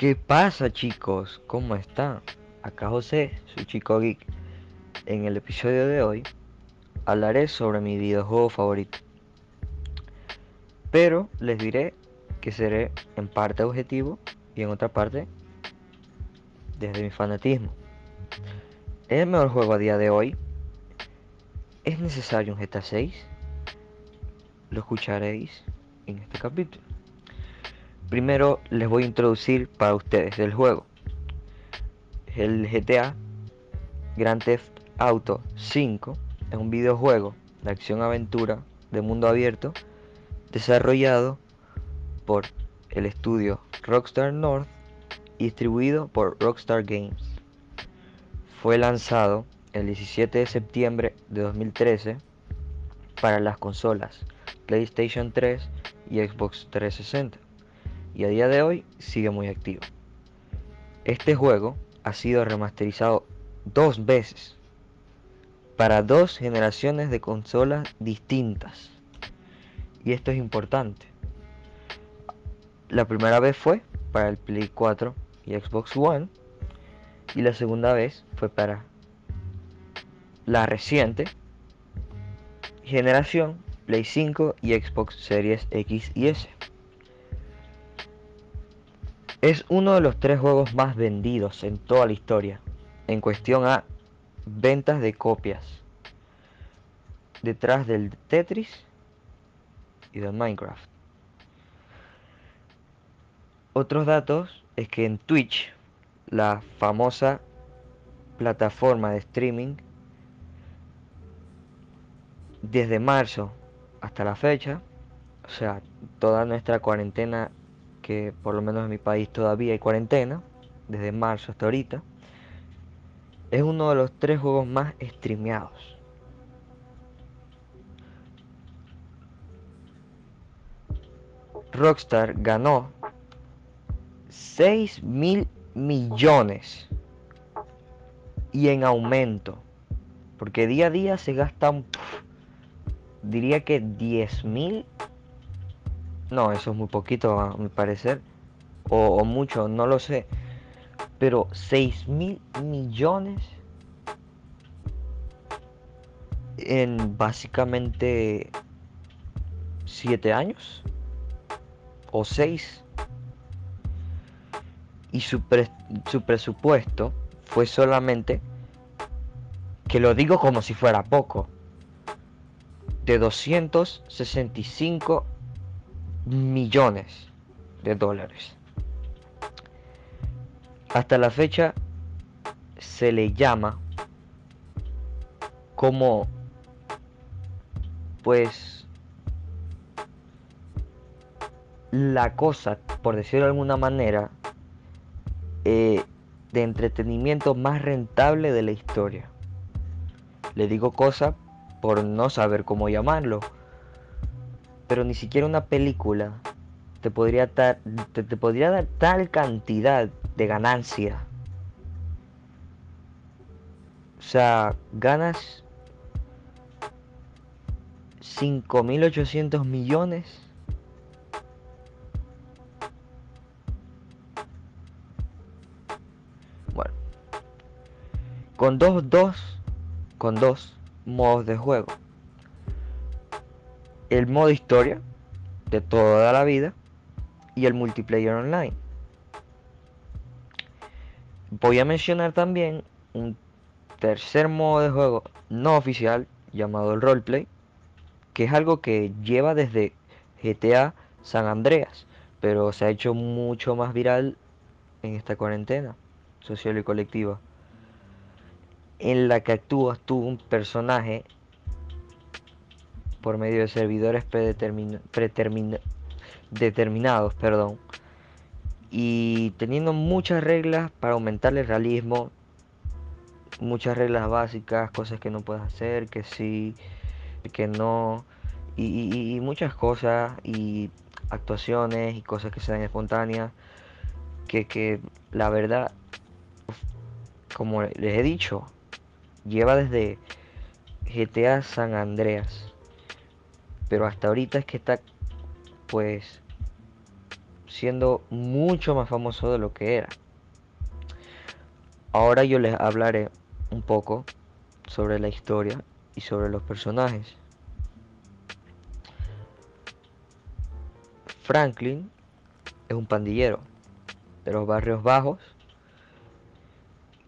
¿Qué pasa chicos? ¿Cómo están? Acá José, su chico geek. En el episodio de hoy hablaré sobre mi videojuego favorito. Pero les diré que seré en parte objetivo y en otra parte desde mi fanatismo. ¿Es el mejor juego a día de hoy? ¿Es necesario un GTA 6? Lo escucharéis en este capítulo. Primero les voy a introducir para ustedes el juego. El GTA Grand Theft Auto 5 es un videojuego de acción-aventura de mundo abierto desarrollado por el estudio Rockstar North y distribuido por Rockstar Games. Fue lanzado el 17 de septiembre de 2013 para las consolas PlayStation 3 y Xbox 360 y a día de hoy sigue muy activo. Este juego ha sido remasterizado dos veces para dos generaciones de consolas distintas. Y esto es importante. La primera vez fue para el Play 4 y Xbox One. Y la segunda vez fue para la reciente generación Play 5 y Xbox Series X y S. Es uno de los tres juegos más vendidos en toda la historia en cuestión a ventas de copias. Detrás del Tetris y del Minecraft. Otros datos es que en Twitch, la famosa plataforma de streaming, desde marzo hasta la fecha, o sea, toda nuestra cuarentena, que por lo menos en mi país todavía hay cuarentena, desde marzo hasta ahorita, es uno de los tres juegos más streameados. Rockstar ganó 6 mil millones y en aumento porque día a día se gastan diría que 10 mil no eso es muy poquito a mi parecer. O, mucho no lo sé. Pero 6 mil millones en básicamente 7 años. O 6 y su, su presupuesto fue solamente que lo digo como si fuera poco de 265 millones de dólares hasta la fecha se le llama como pues la cosa, por decirlo de alguna manera, eh, de entretenimiento más rentable de la historia. Le digo cosa por no saber cómo llamarlo. Pero ni siquiera una película te podría, te, te podría dar tal cantidad de ganancia. O sea, ganas 5.800 millones. Bueno, con dos, dos, con dos modos de juego. El modo historia de toda la vida y el multiplayer online. Voy a mencionar también un tercer modo de juego no oficial llamado el roleplay, que es algo que lleva desde GTA San Andreas, pero se ha hecho mucho más viral en esta cuarentena social y colectiva, en la que actúas tú un personaje por medio de servidores determinados, perdón, y teniendo muchas reglas para aumentar el realismo, muchas reglas básicas, cosas que no puedes hacer, que sí, que no, y, muchas cosas, y actuaciones y cosas que se dan espontáneas, que, que la verdad, como les he dicho, lleva desde GTA San Andreas, pero hasta ahorita es que está, pues, siendo mucho más famoso de lo que era. Ahora yo les hablaré un poco sobre la historia y sobre los personajes. Franklin es un pandillero de los barrios bajos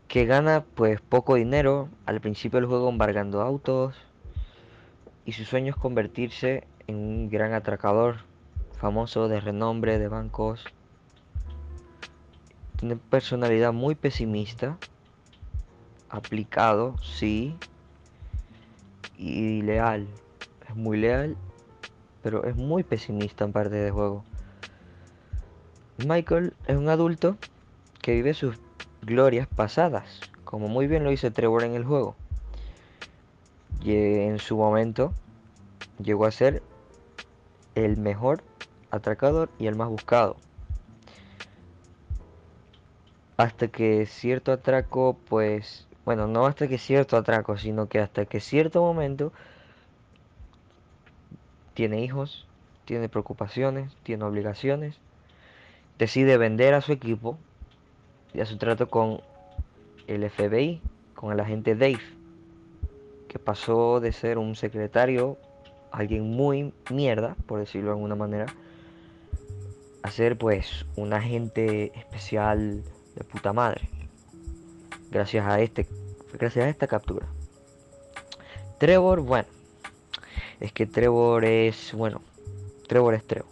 que gana pues poco dinero al principio del juego embargando autos y su sueño es convertirse en un gran atracador famoso de renombre de bancos. Tiene personalidad muy pesimista, aplicado, sí, y leal. Es muy leal, pero es muy pesimista en parte de juego. Michael es un adulto que vive sus glorias pasadas, como muy bien lo dice Trevor en el juego. En su momento llegó a ser el mejor atracador y el más buscado. Hasta que cierto atraco, pues, bueno, no hasta que cierto atraco, sino que hasta que cierto momento tiene hijos, tiene preocupaciones, tiene obligaciones, decide vender a su equipo y a su trato con el FBI, con el agente Dave, que pasó de ser un secretario, alguien muy mierda, por decirlo de alguna manera, a ser pues un agente especial de puta madre. Gracias a este, gracias a esta captura. Trevor, bueno, es que Trevor es, bueno, Trevor es Trevor.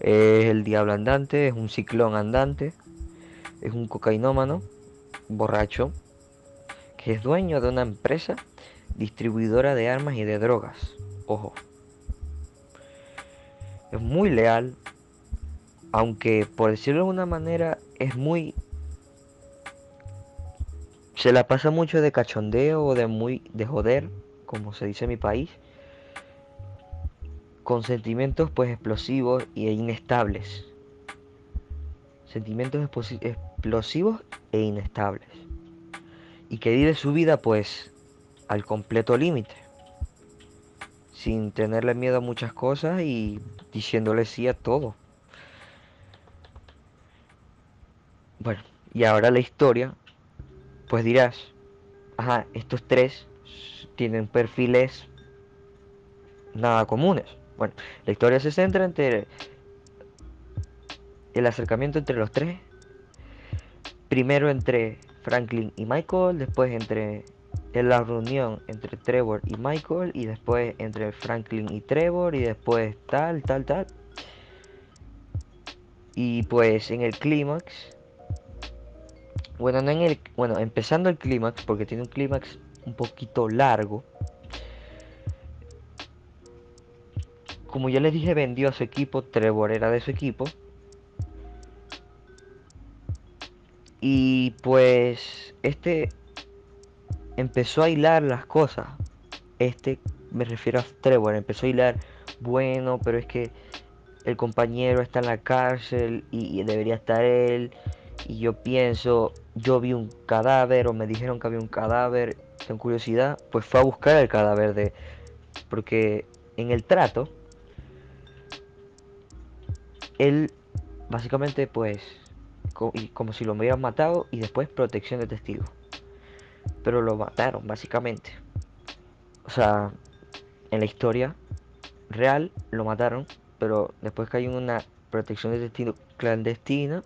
Es el diablo andante, es un ciclón andante, es un cocainómano, borracho, que es dueño de una empresa distribuidora de armas y de drogas. Ojo. Es muy leal, aunque por decirlo de una manera es muy se la pasa mucho de cachondeo o de muy de joder, como se dice en mi país, con sentimientos pues explosivos e inestables. Sentimientos explosivos e inestables. Y que vive su vida pues al completo límite. Sin tenerle miedo a muchas cosas y diciéndole sí a todo. Bueno, y ahora la historia, pues dirás, ajá, estos tres tienen perfiles nada comunes. Bueno, la historia se centra entre el acercamiento entre los tres. Primero entre Franklin y Michael, después entre en la reunión entre Trevor y Michael y después entre Franklin y Trevor y después tal, tal, tal. Y pues en el clímax bueno, no en el, bueno, empezando el clímax, porque tiene un clímax un poquito largo. Como ya les dije, vendió a su equipo, Trevor era de su equipo. Y pues este empezó a hilar las cosas. Este, me refiero a Trevor, empezó a hilar, bueno, pero es que el compañero está en la cárcel y debería estar él y yo pienso, yo vi un cadáver o me dijeron que había un cadáver, tengo curiosidad, pues fue a buscar el cadáver de... Porque en el trato, él básicamente pues como si lo hubieran matado y después protección de testigos. Pero lo mataron básicamente. O sea, en la historia real lo mataron, pero después cayó en una protección de testigos clandestina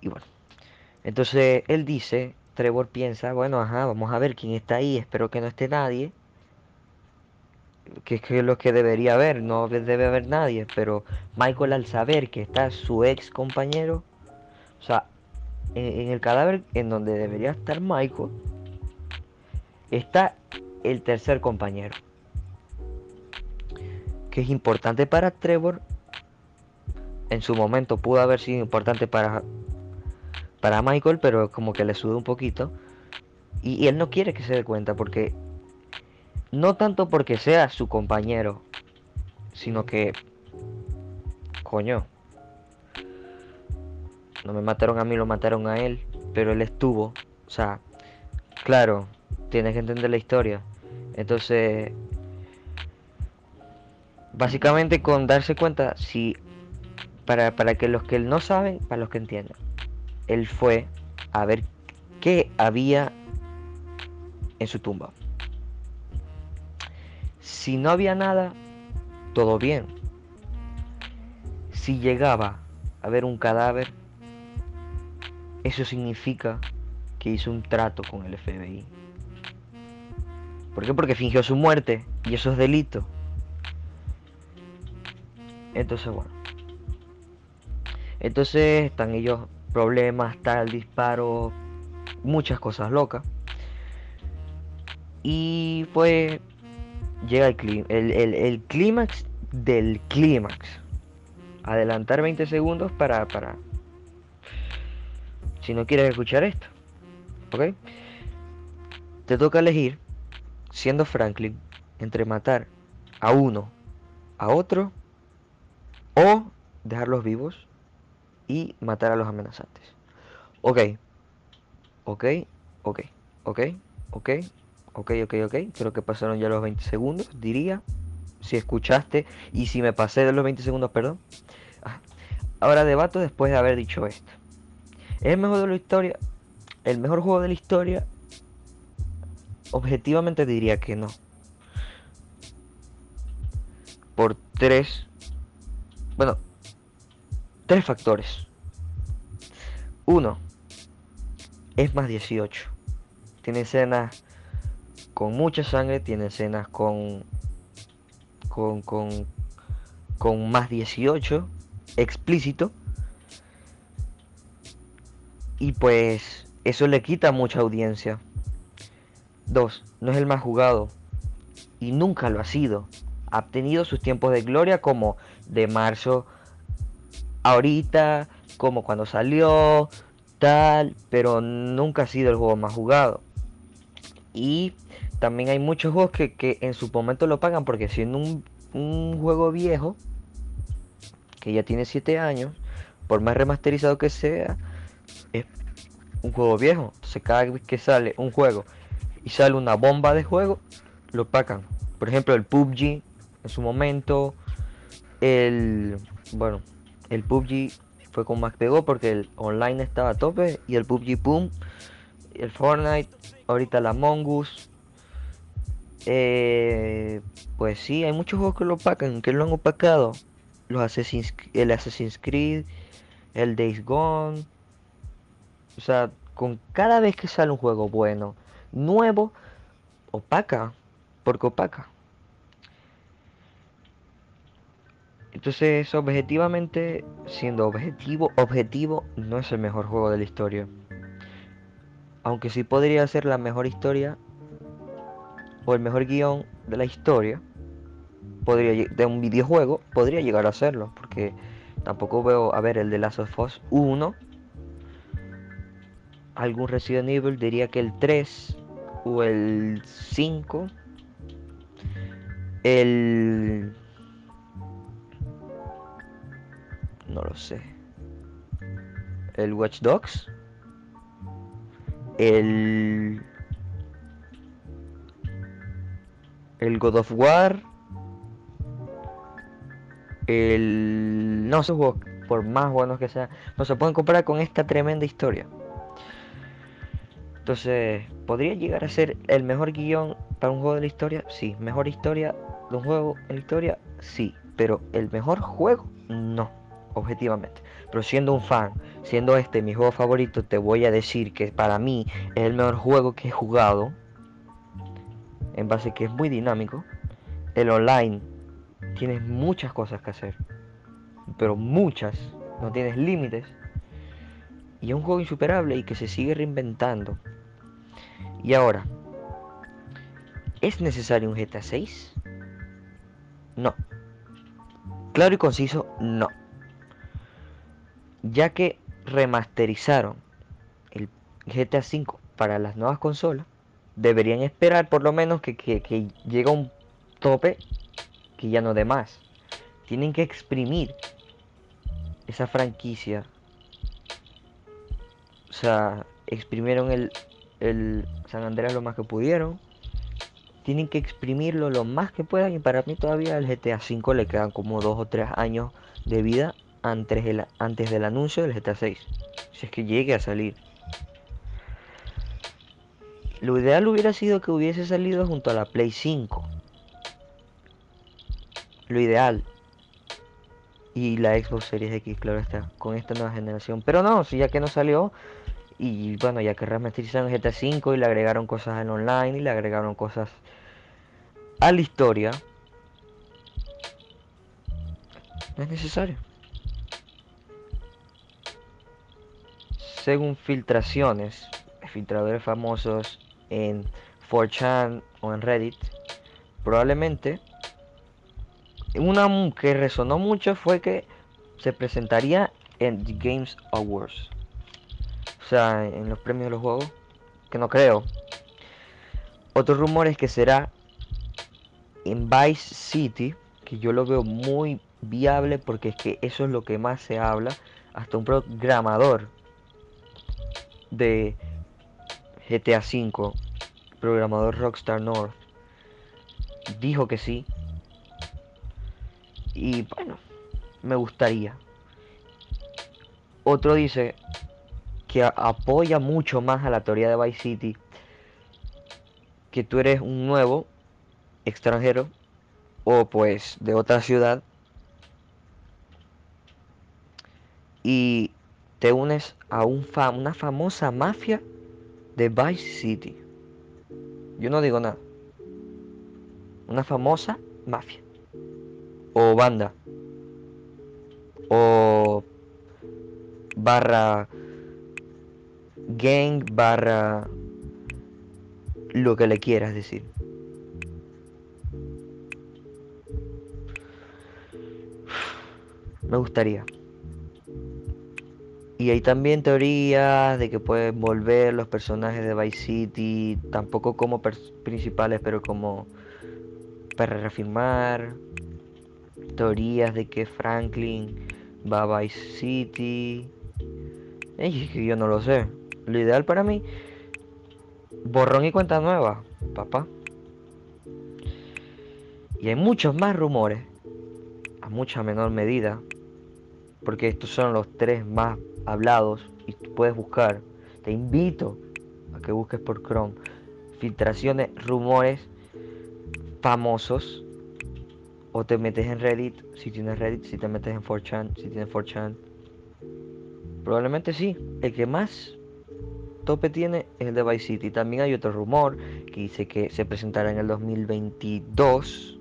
y bueno, entonces él dice, Trevor piensa, bueno, ajá, vamos a ver quién está ahí, espero que no esté nadie. Que es lo que debería haber, no debe haber nadie, pero Michael al saber que está su ex compañero, o sea, en, el cadáver en donde debería estar Michael, está el tercer compañero. Que es importante para Trevor. En su momento pudo haber sido importante para para Michael, pero como que le sube un poquito. Y, él no quiere que se dé cuenta porque... No tanto porque sea su compañero, sino que... Coño. No me mataron a mí, lo mataron a él. Pero él estuvo. O sea, claro, tienes que entender la historia. Entonces... Básicamente con darse cuenta si para, para que los que no saben, para los que entiendan. Él fue a ver qué había en su tumba. Si no había nada, todo bien. Si llegaba a ver un cadáver, eso significa que hizo un trato con el FBI. ¿Por qué? Porque fingió su muerte y eso es delito. Entonces, bueno. Entonces están ellos problemas, tal disparo, muchas cosas locas. Y pues llega el, el, el, clímax del clímax. Adelantar 20 segundos para, para... Si no quieres escuchar esto. ¿Ok? Te toca elegir, siendo Franklin, entre matar a uno, a otro, o dejarlos vivos y matar a los amenazantes. Ok. Ok. Ok. Ok. Ok. Ok, ok, ok. Creo que pasaron ya los 20 segundos, diría. Si escuchaste y si me pasé de los 20 segundos, perdón. Ah, ahora debato después de haber dicho esto. ¿Es el mejor de la historia? ¿El mejor juego de la historia? Objetivamente diría que no. Por tres... Bueno, tres factores. Uno, es más 18. Tiene escenas con mucha sangre, tiene escenas con, con, con, con más 18, explícito. Y pues eso le quita mucha audiencia. Dos, no es el más jugado. Y nunca lo ha sido. Ha tenido sus tiempos de gloria como de marzo ahorita, como cuando salió, tal, pero nunca ha sido el juego más jugado. Y también hay muchos juegos que, en su momento lo pagan porque siendo un, un juego viejo, que ya tiene 7 años, por más remasterizado que sea, es un juego viejo. Entonces cada vez que sale un juego y sale una bomba de juego, lo pagan. Por ejemplo, el PUBG en su momento, el bueno, el PUBG fue con más pegó porque el online estaba a tope y el PUBG Pum, el Fortnite, ahorita la Mongoose. Eh, pues sí, hay muchos juegos que lo opacan, que lo han opacado. Los Assassin's, el Assassin's Creed, el Days Gone. O sea, con cada vez que sale un juego bueno, nuevo, opaca, porque opaca. Entonces, objetivamente, siendo objetivo, objetivo, no es el mejor juego de la historia. Aunque sí podría ser la mejor historia o el mejor guion de la historia, podría de un videojuego, podría llegar a serlo, porque tampoco veo, a ver, el de Last of Us 1, algún Resident Evil, diría que el 3 o el 5, el No lo sé. El Watch Dogs. El... El God of War. El... No sé, por más buenos que sean, no se pueden comparar con esta tremenda historia. Entonces, ¿podría llegar a ser el mejor guion para un juego de la historia? Sí. ¿Mejor historia de un juego en la historia? Sí. Pero el mejor juego, no objetivamente. Pero siendo un fan, siendo este mi juego favorito, te voy a decir que para mí es el mejor juego que he jugado. En base a que es muy dinámico. El online tienes muchas cosas que hacer. Pero muchas. No tienes límites. Y es un juego insuperable y que se sigue reinventando. Y ahora, ¿es necesario un GTA 6? No. Claro y conciso, no ya que remasterizaron el GTA V para las nuevas consolas, deberían esperar por lo menos que, que, llegue a un tope que ya no de más. Tienen que exprimir esa franquicia. O sea, exprimieron el, el San Andreas lo más que pudieron. Tienen que exprimirlo lo más que puedan y para mí todavía el GTA V le quedan como dos o tres años de vida antes, antes del anuncio del GTA 6. Si es que llegue a salir. Lo ideal hubiera sido que hubiese salido junto a la Play 5. Lo ideal. Y la Xbox Series X, claro está, con esta nueva generación. Pero no, si ya que no salió. Y bueno, ya que remasterizaron GTA 5 y le agregaron cosas al online y le agregaron cosas a la historia. No es necesario. Según filtraciones, filtradores famosos en 4chan o en Reddit, probablemente una que resonó mucho fue que se presentaría en The Games Awards. O sea, en los premios de los juegos, que no creo. Otro rumor es que será en Vice City, que yo lo veo muy viable porque es que eso es lo que más se habla. Hasta un programador de GTA V, programador Rockstar North, dijo que sí. Y bueno, me gustaría. Otro dice que apoya mucho más a la teoría de Vice City. Que tú eres un nuevo extranjero o pues de otra ciudad y te unes a un una famosa mafia de Vice City. Yo no digo nada. Una famosa mafia. O banda. O barra gang barra lo que le quieras decir. Me gustaría. Y hay también teorías de que pueden volver los personajes de Vice City, tampoco como principales, pero como para reafirmar. Teorías de que Franklin va a Vice City. es que yo no lo sé. Lo ideal para mí, borrón y cuenta nueva, papá. Y hay muchos más rumores, a mucha menor medida, porque estos son los tres más hablados y puedes buscar. Te invito a que busques por Chrome filtraciones, rumores famosos o te metes en Reddit, si tienes Reddit, si te metes en 4chan, si tienes 4chan. Probablemente sí, el que más tope tiene es el de Vice City. También hay otro rumor que dice que se presentará en el 2022.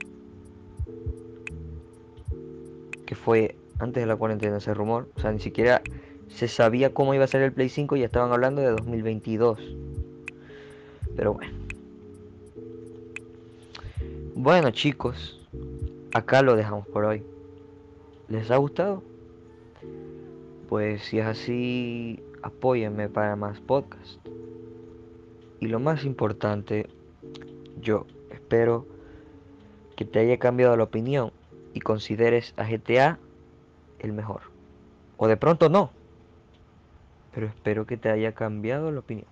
Que fue antes de la cuarentena ese rumor. O sea, ni siquiera se sabía cómo iba a ser el Play 5 y ya estaban hablando de 2022. Pero bueno. Bueno chicos, acá lo dejamos por hoy. ¿Les ha gustado? Pues si es así, apóyenme para más podcasts. Y lo más importante, yo espero que te haya cambiado la opinión y consideres a GTA el mejor. O de pronto no pero espero que te haya cambiado la opinión.